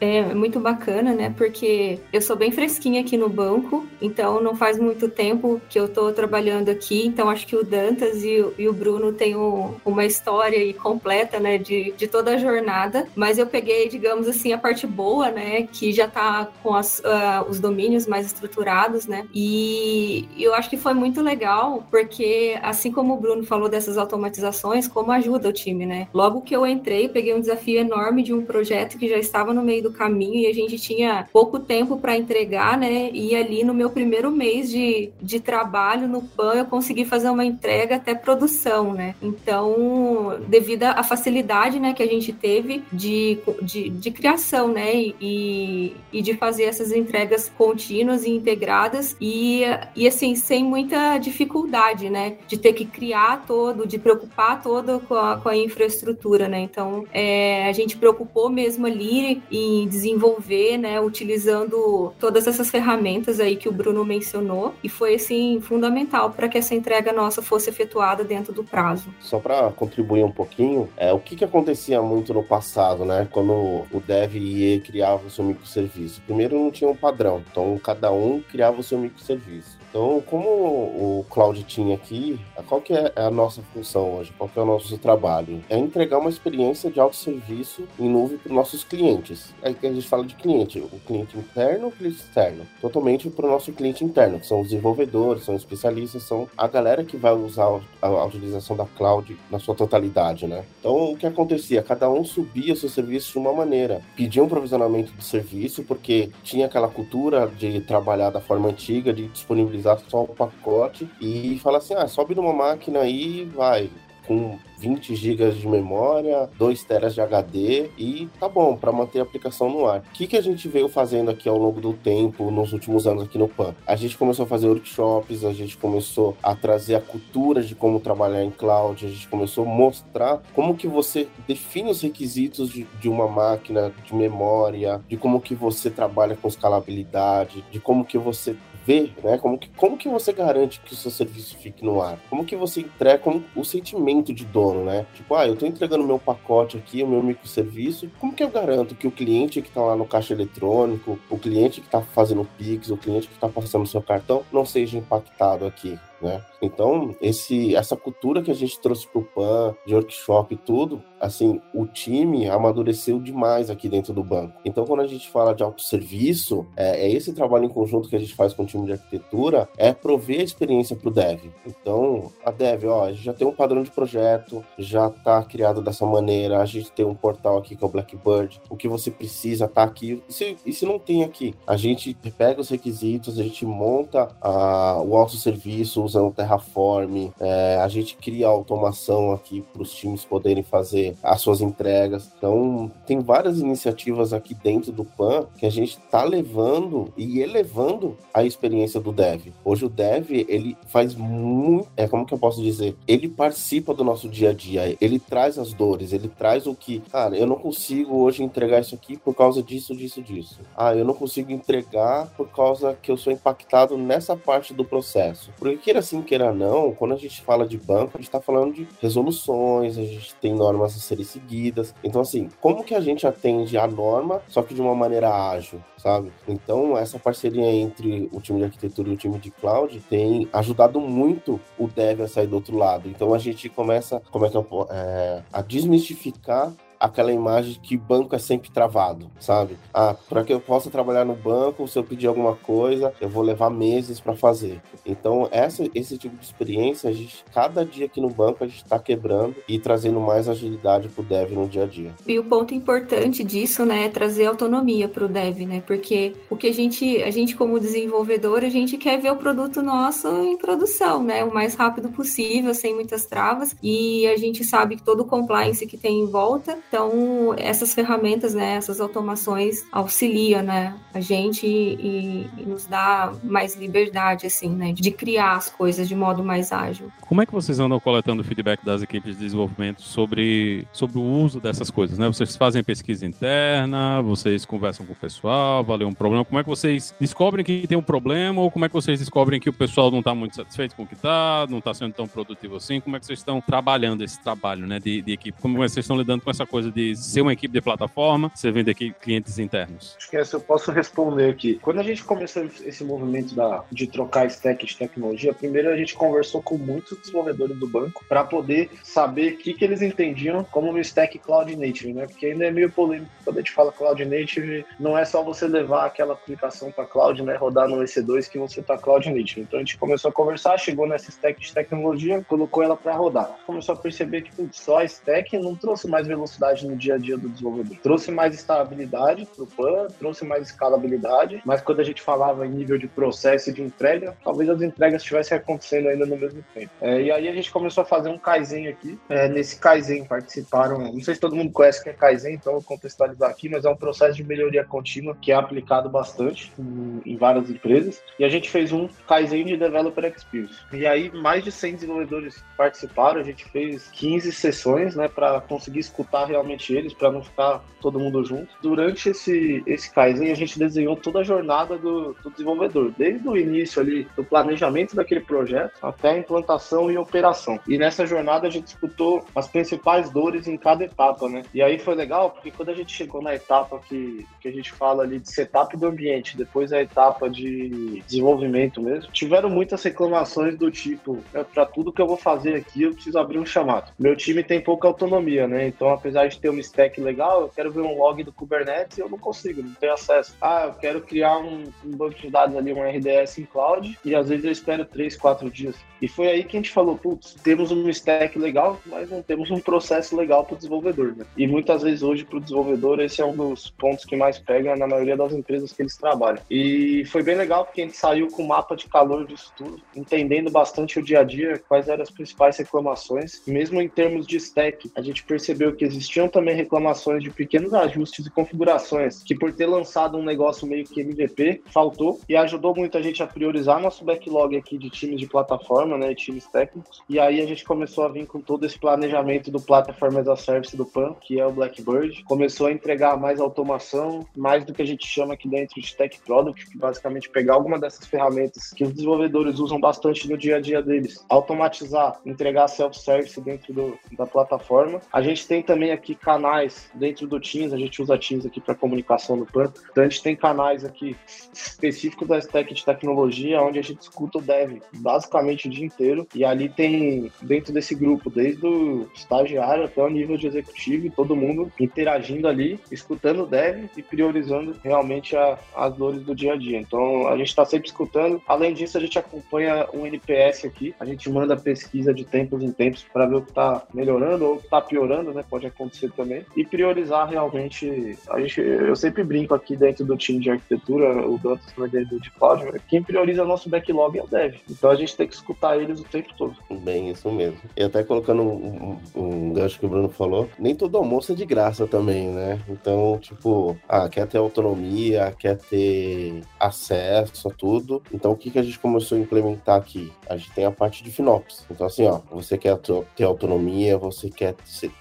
é, muito bacana, né? Porque eu sou bem fresquinha aqui no banco, então não faz muito tempo que eu tô trabalhando aqui, então acho que o Dantas e, e o Bruno têm um, uma história completa, né, de, de toda a jornada, mas eu peguei, digamos assim, a parte boa, né, que já tá com as, uh, os domínios mais estruturados, né, e eu acho que foi muito legal, porque assim como o Bruno falou dessas automatizações, como ajuda o time, né, logo que eu entrei, peguei um desafio enorme de um projeto que já estava no meio do caminho e a gente tinha pouco tempo para entregar, né? E ali no meu primeiro mês de, de trabalho no PAN, eu consegui fazer uma entrega até produção, né? Então, devido à facilidade, né, que a gente teve de, de, de criação, né? E, e de fazer essas entregas contínuas e integradas e, e assim, sem muita dificuldade, né? De ter que criar todo, de preocupar todo com a, com a infraestrutura, né? Então, é, a gente preocupou mesmo ali em desenvolver, né, utilizando todas essas ferramentas aí que o Bruno mencionou, e foi assim fundamental para que essa entrega nossa fosse efetuada dentro do prazo. Só para contribuir um pouquinho, é o que, que acontecia muito no passado, né, quando o dev ia criava o seu microserviço. Primeiro não tinha um padrão, então cada um criava o seu microserviço. Então, como o Cloud tinha aqui, qual que é a nossa função hoje? Qual que é o nosso trabalho? É entregar uma experiência de autosserviço em nuvem para os nossos clientes. Aí que a gente fala de cliente, o cliente interno, o cliente externo. Totalmente para o nosso cliente interno, que são os desenvolvedores, são especialistas, são a galera que vai usar a, a utilização da cloud na sua totalidade, né? Então, o que acontecia? Cada um subia seu serviço de uma maneira. Pedia um provisionamento de serviço, porque tinha aquela cultura de trabalhar da forma antiga, de disponibilizar só o pacote e fala assim: ah, sobe numa máquina aí, vai, com 20 GB de memória, 2 teras de HD e tá bom para manter a aplicação no ar. O que, que a gente veio fazendo aqui ao longo do tempo, nos últimos anos aqui no PAN? A gente começou a fazer workshops, a gente começou a trazer a cultura de como trabalhar em cloud, a gente começou a mostrar como que você define os requisitos de, de uma máquina de memória, de como que você trabalha com escalabilidade, de como que você ver, né? Como que, como que você garante que o seu serviço fique no ar? Como que você entrega como o sentimento de dono, né? Tipo, ah, eu tô entregando meu pacote aqui, o meu microserviço, como que eu garanto que o cliente que tá lá no caixa eletrônico, o cliente que tá fazendo Pix, o cliente que tá passando seu cartão, não seja impactado aqui? Né? Então, esse, essa cultura que a gente trouxe para o PAN, de workshop e tudo, assim, o time amadureceu demais aqui dentro do banco. Então, quando a gente fala de autosserviço, é, é esse trabalho em conjunto que a gente faz com o time de arquitetura, é prover a experiência para o dev. Então, a dev, ó, a gente já tem um padrão de projeto, já está criado dessa maneira, a gente tem um portal aqui que é o Blackbird, o que você precisa tá aqui. E se, e se não tem aqui? A gente pega os requisitos, a gente monta a, o autosserviço usando Terraform, é, a gente cria automação aqui para os times poderem fazer as suas entregas. Então, tem várias iniciativas aqui dentro do PAN que a gente está levando e elevando a experiência do dev. Hoje o dev, ele faz muito, é como que eu posso dizer? Ele participa do nosso dia a dia, ele traz as dores, ele traz o que, cara, eu não consigo hoje entregar isso aqui por causa disso, disso, disso. Ah, eu não consigo entregar por causa que eu sou impactado nessa parte do processo. Queira sim, queira não, quando a gente fala de banco, a gente está falando de resoluções, a gente tem normas serem seguidas. Então, assim, como que a gente atende a norma, só que de uma maneira ágil, sabe? Então, essa parceria entre o time de arquitetura e o time de cloud tem ajudado muito o dev a sair do outro lado. Então, a gente começa, como é que eu, é, a desmistificar aquela imagem que banco é sempre travado, sabe? Ah, para que eu possa trabalhar no banco, se eu pedir alguma coisa, eu vou levar meses para fazer. Então, essa, esse tipo de experiência, a gente, cada dia aqui no banco, a gente está quebrando e trazendo mais agilidade para o dev no dia a dia. E o ponto importante disso, né, é trazer autonomia para o dev, né? Porque o que a gente, a gente como desenvolvedor, a gente quer ver o produto nosso em produção, né? O mais rápido possível, sem muitas travas. E a gente sabe que todo o compliance que tem em volta então, essas ferramentas, né, essas automações auxiliam, né, a gente e, e, nos dá mais liberdade, assim, né, de criar as coisas de modo mais ágil. Como é que vocês andam coletando feedback das equipes de desenvolvimento sobre, sobre o uso dessas coisas, né? Vocês fazem pesquisa interna, vocês conversam com o pessoal, valeu um problema. Como é que vocês descobrem que tem um problema ou como é que vocês descobrem que o pessoal não está muito satisfeito com o que está, não está sendo tão produtivo assim? Como é que vocês estão trabalhando esse trabalho, né, de, de equipe? Como é que vocês estão lidando com essa coisa de ser uma equipe de plataforma, você vende aqui clientes internos? Acho que essa eu posso responder aqui. Quando a gente começou esse movimento da, de trocar stack de tecnologia, primeiro a gente conversou com muitos desenvolvedores do banco para poder saber o que, que eles entendiam como um stack cloud native, né? Porque ainda é meio polêmico quando a gente fala cloud native, não é só você levar aquela aplicação para cloud, né, rodar no EC2 que você está cloud native. Então a gente começou a conversar, chegou nessa stack de tecnologia, colocou ela para rodar. Começou a perceber que só a stack não trouxe mais velocidade no dia a dia do desenvolvedor. Trouxe mais estabilidade para o plano, trouxe mais escalabilidade, mas quando a gente falava em nível de processo e de entrega, talvez as entregas estivessem acontecendo ainda no mesmo tempo. É, e aí a gente começou a fazer um Kaizen aqui. É, nesse Kaizen participaram, não sei se todo mundo conhece o que é Kaizen, então eu vou contextualizar aqui, mas é um processo de melhoria contínua que é aplicado bastante em, em várias empresas. E a gente fez um Kaizen de Developer Experience. E aí mais de 100 desenvolvedores participaram, a gente fez 15 sessões, né, para conseguir escutar realmente eles, para não ficar todo mundo junto. Durante esse, esse Kaizen, a gente desenhou toda a jornada do, do desenvolvedor, desde o início ali, do planejamento daquele projeto, até a implantação e operação. E nessa jornada a gente discutou as principais dores em cada etapa, né? E aí foi legal, porque quando a gente chegou na etapa que, que a gente fala ali de setup do ambiente, depois a etapa de desenvolvimento mesmo, tiveram muitas reclamações do tipo, é, para tudo que eu vou fazer aqui, eu preciso abrir um chamado. Meu time tem pouca autonomia, né? Então, apesar de de ter uma stack legal, eu quero ver um log do Kubernetes e eu não consigo, não tenho acesso. Ah, eu quero criar um, um banco de dados ali, um RDS em cloud, e às vezes eu espero 3, 4 dias. E foi aí que a gente falou, putz, temos um stack legal, mas não temos um processo legal para o desenvolvedor, né? E muitas vezes hoje para o desenvolvedor esse é um dos pontos que mais pega na maioria das empresas que eles trabalham. E foi bem legal porque a gente saiu com o mapa de calor disso tudo, entendendo bastante o dia a dia, quais eram as principais reclamações. Mesmo em termos de stack, a gente percebeu que existia existiam também reclamações de pequenos ajustes e configurações, que por ter lançado um negócio meio que MVP, faltou e ajudou muito a gente a priorizar nosso backlog aqui de times de plataforma, né, times técnicos. E aí a gente começou a vir com todo esse planejamento do Platform as a Service do PAN, que é o Blackbird. Começou a entregar mais automação, mais do que a gente chama aqui dentro de Tech Product, que basicamente pegar alguma dessas ferramentas que os desenvolvedores usam bastante no dia a dia deles, automatizar, entregar self-service dentro do, da plataforma. A gente tem também aqui canais dentro do Teams, a gente usa Teams aqui para comunicação do PAN. Então a gente tem canais aqui específicos da stack de tecnologia, onde a gente escuta o dev basicamente o dia inteiro. E ali tem, dentro desse grupo, desde o estagiário até o nível de executivo, todo mundo interagindo ali, escutando o dev e priorizando realmente a, as dores do dia a dia. Então a gente está sempre escutando. Além disso, a gente acompanha um NPS aqui, a gente manda pesquisa de tempos em tempos para ver o que está melhorando ou está piorando, né? Pode acontecer também. E priorizar realmente. A gente, eu sempre brinco aqui dentro do time de arquitetura, o Dantas vai dentro de cloud, quem prioriza nosso backlog é o dev. Então a gente tem que escutar eles o tempo todo. Bem, isso mesmo. E até colocando um, um, um gancho que o Bruno falou, nem todo almoço é de graça também, né? Então, tipo, ah, quer ter autonomia, quer ter acesso a tudo. Então, o que, que a gente começou a implementar aqui? A gente tem a parte de FinOps. Então, assim, ó, você quer ter autonomia, você quer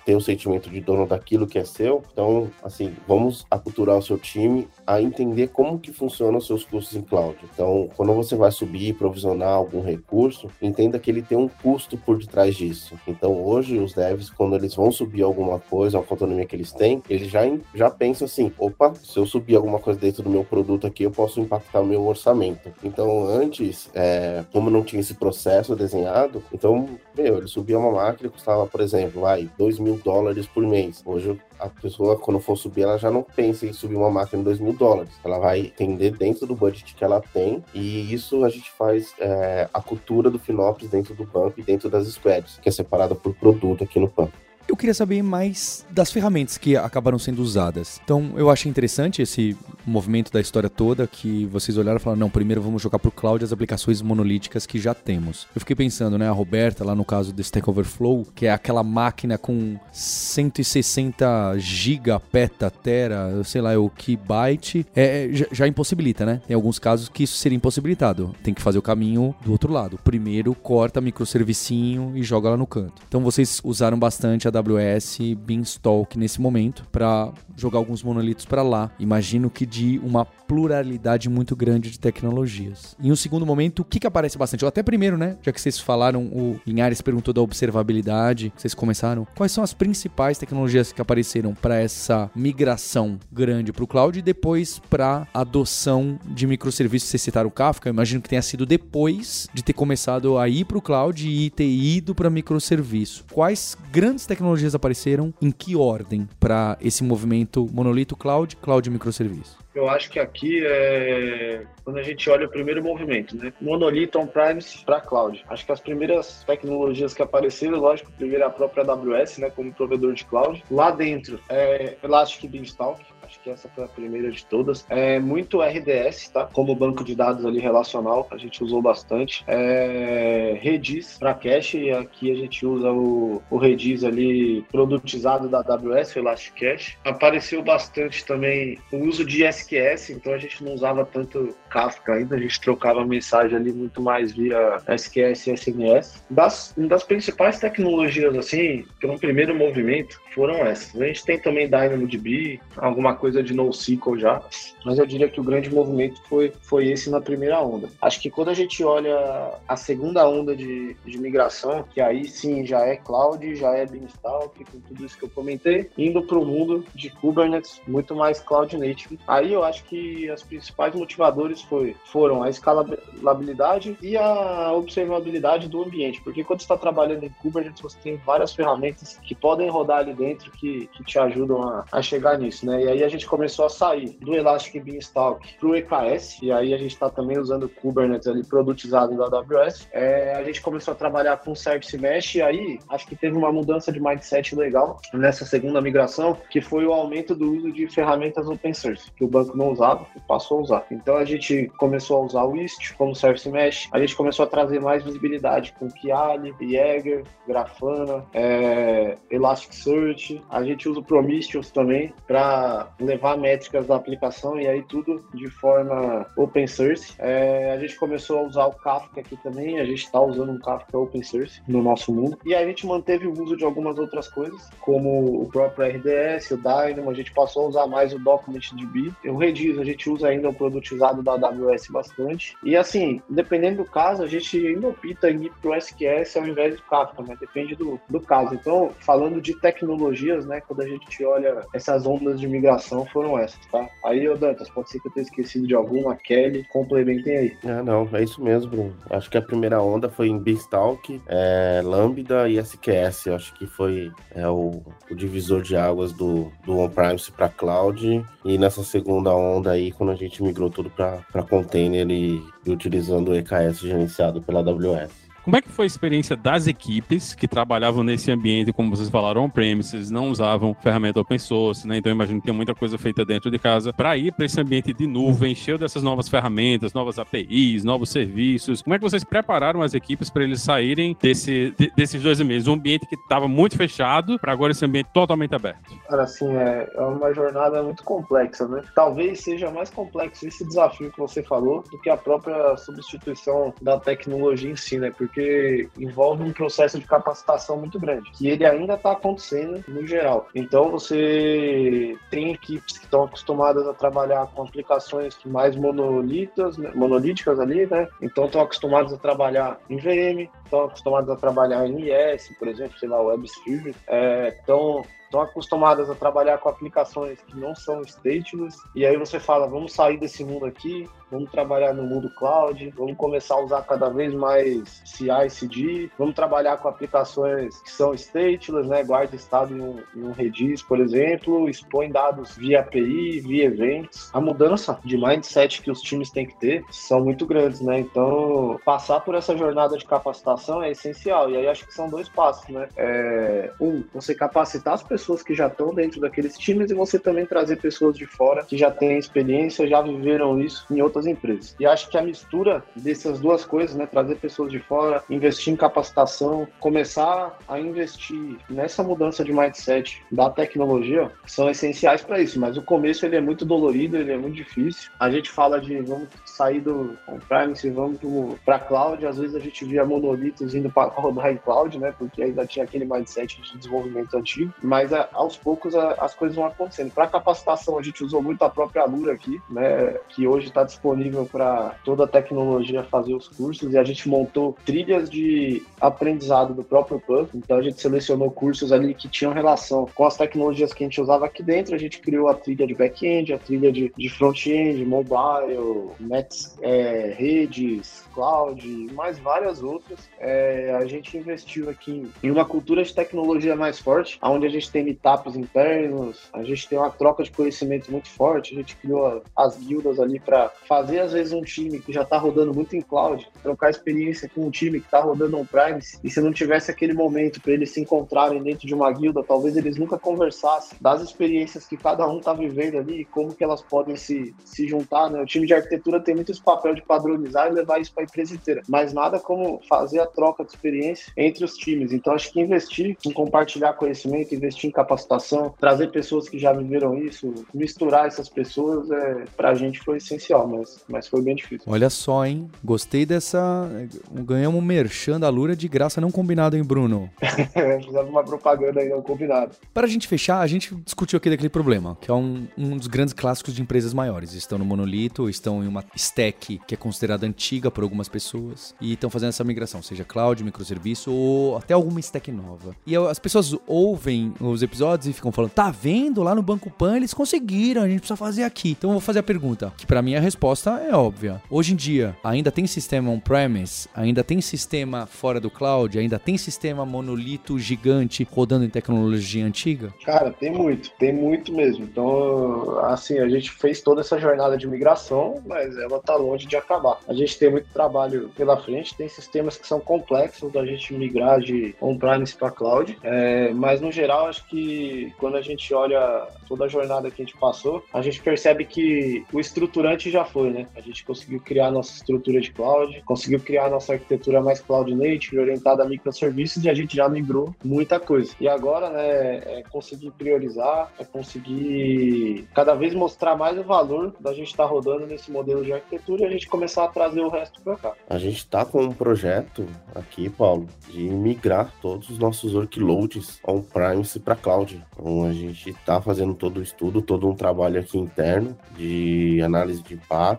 ter o sentimento de dono daquilo que é seu. Então, assim, vamos aculturar o seu time a entender como que funcionam os seus custos em cloud. Então, quando você vai subir, provisionar algum recurso, entenda que ele tem um custo por detrás disso. Então, hoje, os devs, quando eles vão subir alguma coisa, a autonomia que eles têm, eles já, já pensam assim, opa, se eu subir alguma coisa dentro do meu produto aqui, eu posso impactar o meu orçamento. Então, antes, é, como não tinha esse processo desenhado, então, meu, ele subia uma máquina que custava, por exemplo, vai, 2 mil dólares por mês. Hoje, a pessoa, quando for subir, ela já não pensa em subir uma máquina em 2 mil dólares. Ela vai entender dentro do budget que ela tem, e isso a gente faz é, a cultura do FinOps dentro do banco e dentro das squads, que é separada por produto aqui no banco. Eu queria saber mais das ferramentas que acabaram sendo usadas. Então, eu achei interessante esse movimento da história toda que vocês olharam e falaram: não, primeiro vamos jogar para o cloud as aplicações monolíticas que já temos. Eu fiquei pensando, né, a Roberta, lá no caso do Stack Overflow, que é aquela máquina com 160 giga, peta, tera, sei lá, é o que byte, é, já, já impossibilita, né? Tem alguns casos que isso seria impossibilitado. Tem que fazer o caminho do outro lado. Primeiro corta microservicinho e joga lá no canto. Então, vocês usaram bastante a AWS Beanstalk nesse momento para jogar alguns monolitos para lá. Imagino que de uma pluralidade muito grande de tecnologias. Em um segundo momento, o que, que aparece bastante? Ou até primeiro, né? Já que vocês falaram, o Linhares perguntou da observabilidade, vocês começaram. Quais são as principais tecnologias que apareceram para essa migração grande para o cloud e depois para adoção de microserviços? Vocês citaram o Kafka, eu imagino que tenha sido depois de ter começado a ir para o cloud e ter ido para microserviço. Quais grandes tecnologias apareceram? Em que ordem para esse movimento monolito cloud, cloud microserviço? Eu acho que aqui é quando a gente olha o primeiro movimento, né? Monolito on-premise para cloud. Acho que as primeiras tecnologias que apareceram, lógico, primeiro a própria AWS, né, como provedor de cloud. Lá dentro, é Elastic Beanstalk, que essa foi a primeira de todas. É muito RDS, tá? Como banco de dados ali relacional, a gente usou bastante. É Redis para cache, aqui a gente usa o, o Redis ali produtizado da AWS, o Elastic Cache. Apareceu bastante também o uso de SQS, então a gente não usava tanto Kafka ainda, a gente trocava mensagem ali muito mais via SQS e SMS. Das, das principais tecnologias, assim, no primeiro movimento, foram essas. A gente tem também DynamoDB, alguma coisa de NoSQL já, mas eu diria que o grande movimento foi, foi esse na primeira onda. Acho que quando a gente olha a segunda onda de, de migração, que aí sim já é cloud, já é Beanstalk, com tudo isso que eu comentei, indo para o mundo de Kubernetes, muito mais cloud native. Aí eu acho que as principais motivadores foi, foram a escalabilidade e a observabilidade do ambiente, porque quando você está trabalhando em Kubernetes, você tem várias ferramentas que podem rodar ali dentro que, que te ajudam a, a chegar nisso, né? E aí a gente começou a sair do Elastic Beanstalk para o EKS, e aí a gente está também usando o Kubernetes ali produtizado da AWS. É, a gente começou a trabalhar com Service Mesh, e aí acho que teve uma mudança de mindset legal nessa segunda migração, que foi o aumento do uso de ferramentas open source, que o banco não usava e passou a usar. Então a gente começou a usar o Istio como Service Mesh, a gente começou a trazer mais visibilidade com Kiali, Jaeger, Grafana, é, Elasticsearch, a gente usa o Prometheus também para levar métricas da aplicação e aí tudo de forma open source. É, a gente começou a usar o Kafka aqui também, a gente está usando um Kafka open source no nosso mundo. E a gente manteve o uso de algumas outras coisas, como o próprio RDS, o Dynamo, a gente passou a usar mais o DocumentDB. O Redis a gente usa ainda o produtizado da AWS bastante. E assim, dependendo do caso, a gente ainda opta em ir pro SQS ao invés do Kafka, né? Depende do, do caso. Então, falando de tecnologias, né? Quando a gente olha essas ondas de migração, foram essas, tá? Aí, ô Dantas, pode ser que eu tenha esquecido de alguma, Kelly, complementem aí. Ah, não, é isso mesmo, Bruno. Acho que a primeira onda foi em Beanstalk, é, Lambda e SQS. Acho que foi é, o, o divisor de águas do, do on-premise para cloud. E nessa segunda onda aí, quando a gente migrou tudo para container e, e utilizando o EKS gerenciado pela AWS. Como é que foi a experiência das equipes que trabalhavam nesse ambiente, como vocês falaram, on-premises, não usavam ferramenta open source, né? Então eu imagino que tem muita coisa feita dentro de casa para ir para esse ambiente de nuvem, cheio dessas novas ferramentas, novas APIs, novos serviços. Como é que vocês prepararam as equipes para eles saírem desse, de, desses dois meses? Um ambiente que estava muito fechado para agora esse ambiente totalmente aberto. Cara, assim, é, é uma jornada muito complexa, né? Talvez seja mais complexo esse desafio que você falou do que a própria substituição da tecnologia em si, né? Porque porque envolve um processo de capacitação muito grande, que ele ainda está acontecendo no geral. Então você tem equipes que estão acostumadas a trabalhar com aplicações mais monolitas, né, monolíticas ali, né? Então estão acostumados a trabalhar em VM, estão acostumados a trabalhar em IS, por exemplo, sei lá, WebSphere, é, estão estão acostumadas a trabalhar com aplicações que não são stateless, e aí você fala, vamos sair desse mundo aqui, vamos trabalhar no mundo cloud, vamos começar a usar cada vez mais CI, CD, vamos trabalhar com aplicações que são stateless, né, guarda estado em um, em um Redis, por exemplo, expõe dados via API, via eventos. A mudança de mindset que os times têm que ter são muito grandes, né? Então, passar por essa jornada de capacitação é essencial. E aí acho que são dois passos, né? É, um, você capacitar as pessoas que já estão dentro daqueles times e você também trazer pessoas de fora que já têm experiência, já viveram isso em outras empresas. E acho que a mistura dessas duas coisas, né, trazer pessoas de fora, investir em capacitação, começar a investir nessa mudança de mindset da tecnologia, são essenciais para isso. Mas o começo ele é muito dolorido, ele é muito difícil. A gente fala de vamos sair do on-premise, vamos para cloud. Às vezes a gente via monolitos indo para rodar em cloud, né, porque ainda tinha aquele mindset de desenvolvimento antigo. Mas a, aos poucos a, as coisas vão acontecendo. Para capacitação a gente usou muito a própria Lura aqui, né, que hoje está disponível disponível para toda a tecnologia fazer os cursos e a gente montou trilhas de aprendizado do próprio PUB. Então a gente selecionou cursos ali que tinham relação com as tecnologias que a gente usava aqui dentro. A gente criou a trilha de back-end, a trilha de, de front-end, mobile, nets, é, redes, cloud e mais várias outras. É, a gente investiu aqui em uma cultura de tecnologia mais forte, onde a gente tem meetups internos, a gente tem uma troca de conhecimento muito forte, a gente criou as guildas ali para fazer às vezes um time que já está rodando muito em cloud, trocar experiência com um time que está rodando on-prime, e se não tivesse aquele momento para eles se encontrarem dentro de uma guilda, talvez eles nunca conversassem das experiências que cada um está vivendo ali e como que elas podem se, se juntar, né? O time de arquitetura tem muito esse papel de padronizar e levar isso para a empresa inteira, mas nada como fazer a troca de experiência entre os times. Então acho que investir em compartilhar conhecimento, investir em capacitação, trazer pessoas que já viveram isso, misturar essas pessoas, é, para a gente foi essencial, mas mas, foi bem difícil. Olha só, hein? Gostei dessa. Ganhamos um merchan da Lura de graça não combinado, hein, Bruno? Fizemos uma propaganda aí não combinado. Para a gente fechar, a gente discutiu aqui daquele problema, que é um, um dos grandes clássicos de empresas maiores. Estão no monolito, estão em uma stack que é considerada antiga por algumas pessoas e estão fazendo essa migração, seja cloud, microserviço ou até alguma stack nova. E as pessoas ouvem os episódios e ficam falando: tá vendo? Lá no Banco Pan eles conseguiram, a gente precisa fazer aqui. Então eu vou fazer a pergunta, que para mim a resposta é óbvia. Hoje em dia, ainda tem sistema on-premise? Ainda tem sistema fora do cloud? Ainda tem sistema monolito gigante rodando em tecnologia antiga? Cara, tem muito, tem muito mesmo. Então, assim, a gente fez toda essa jornada de migração, mas ela tá longe de acabar. A gente tem muito trabalho pela frente, tem sistemas que são complexos da gente migrar de on-premise para cloud, é, mas no geral, acho que quando a gente olha toda a jornada que a gente passou, a gente percebe que o estruturante já foi, né? A gente conseguiu criar nossa estrutura de cloud, conseguiu criar nossa arquitetura mais cloud native, orientada a microserviços, e a gente já migrou muita coisa. E agora, né, é conseguir priorizar, é conseguir cada vez mostrar mais o valor da gente estar tá rodando nesse modelo de arquitetura e a gente começar a trazer o resto para cá. A gente está com um projeto aqui, Paulo, de migrar todos os nossos workloads on-premise para cloud. Então a gente está fazendo todo o estudo, todo um trabalho aqui interno de análise de impacto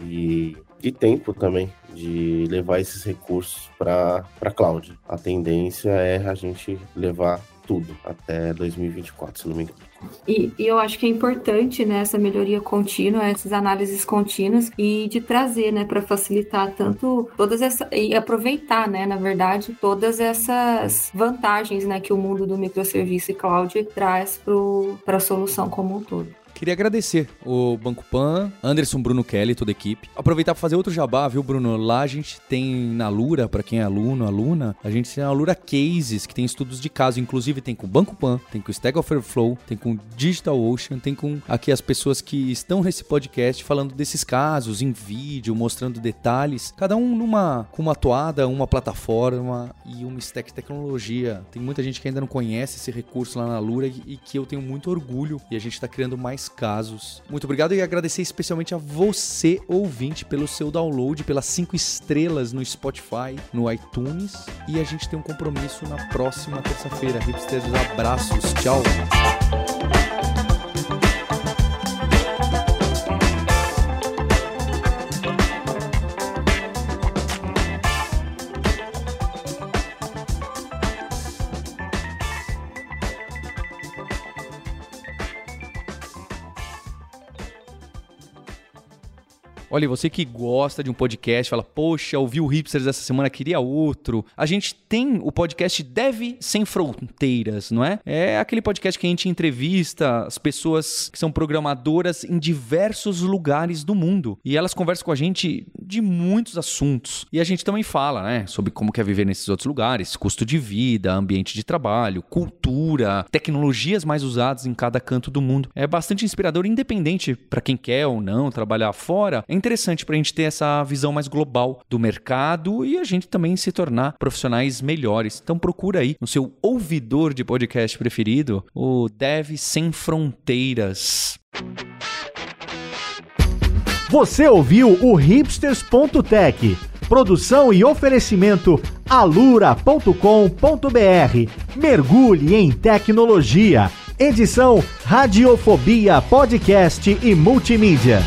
e de tempo também de levar esses recursos para cloud. A tendência é a gente levar tudo até 2024, se não me engano. E, e, eu acho que é importante né, essa melhoria contínua, essas análises contínuas e de trazer, né, para facilitar tanto todas essas e aproveitar, né, na verdade, todas essas vantagens, né, que o mundo do microserviço e cloud traz para a solução como um todo. Queria agradecer o Banco Pan, Anderson, Bruno Kelly, toda a equipe. Aproveitar para fazer outro jabá, viu, Bruno? Lá a gente tem na Lura, para quem é aluno, aluna, a gente tem a Lura Cases, que tem estudos de caso, inclusive tem com o Banco Pan, tem com o Stack Overflow, tem com o Digital Ocean, tem com aqui as pessoas que estão nesse podcast falando desses casos em vídeo, mostrando detalhes, cada um numa com uma toada, uma plataforma e uma stack tecnologia. Tem muita gente que ainda não conhece esse recurso lá na Lura e, e que eu tenho muito orgulho e a gente está criando mais casos. Muito obrigado e agradecer especialmente a você, ouvinte, pelo seu download, pelas cinco estrelas no Spotify, no iTunes. E a gente tem um compromisso na próxima terça-feira. Hipsters, abraços. Tchau. Olha, você que gosta de um podcast, fala, poxa, ouvi o Hipsters essa semana, queria outro. A gente tem o podcast Deve Sem Fronteiras, não é? É aquele podcast que a gente entrevista as pessoas que são programadoras em diversos lugares do mundo. E elas conversam com a gente de muitos assuntos. E a gente também fala, né, sobre como quer viver nesses outros lugares, custo de vida, ambiente de trabalho, cultura, tecnologias mais usadas em cada canto do mundo. É bastante inspirador, independente para quem quer ou não trabalhar fora. É interessante para a gente ter essa visão mais global do mercado e a gente também se tornar profissionais melhores. Então procura aí no seu ouvidor de podcast preferido o Dev Sem Fronteiras. Você ouviu o hipsters.tech, produção e oferecimento alura.com.br. Mergulhe em tecnologia. Edição Radiofobia Podcast e Multimídia.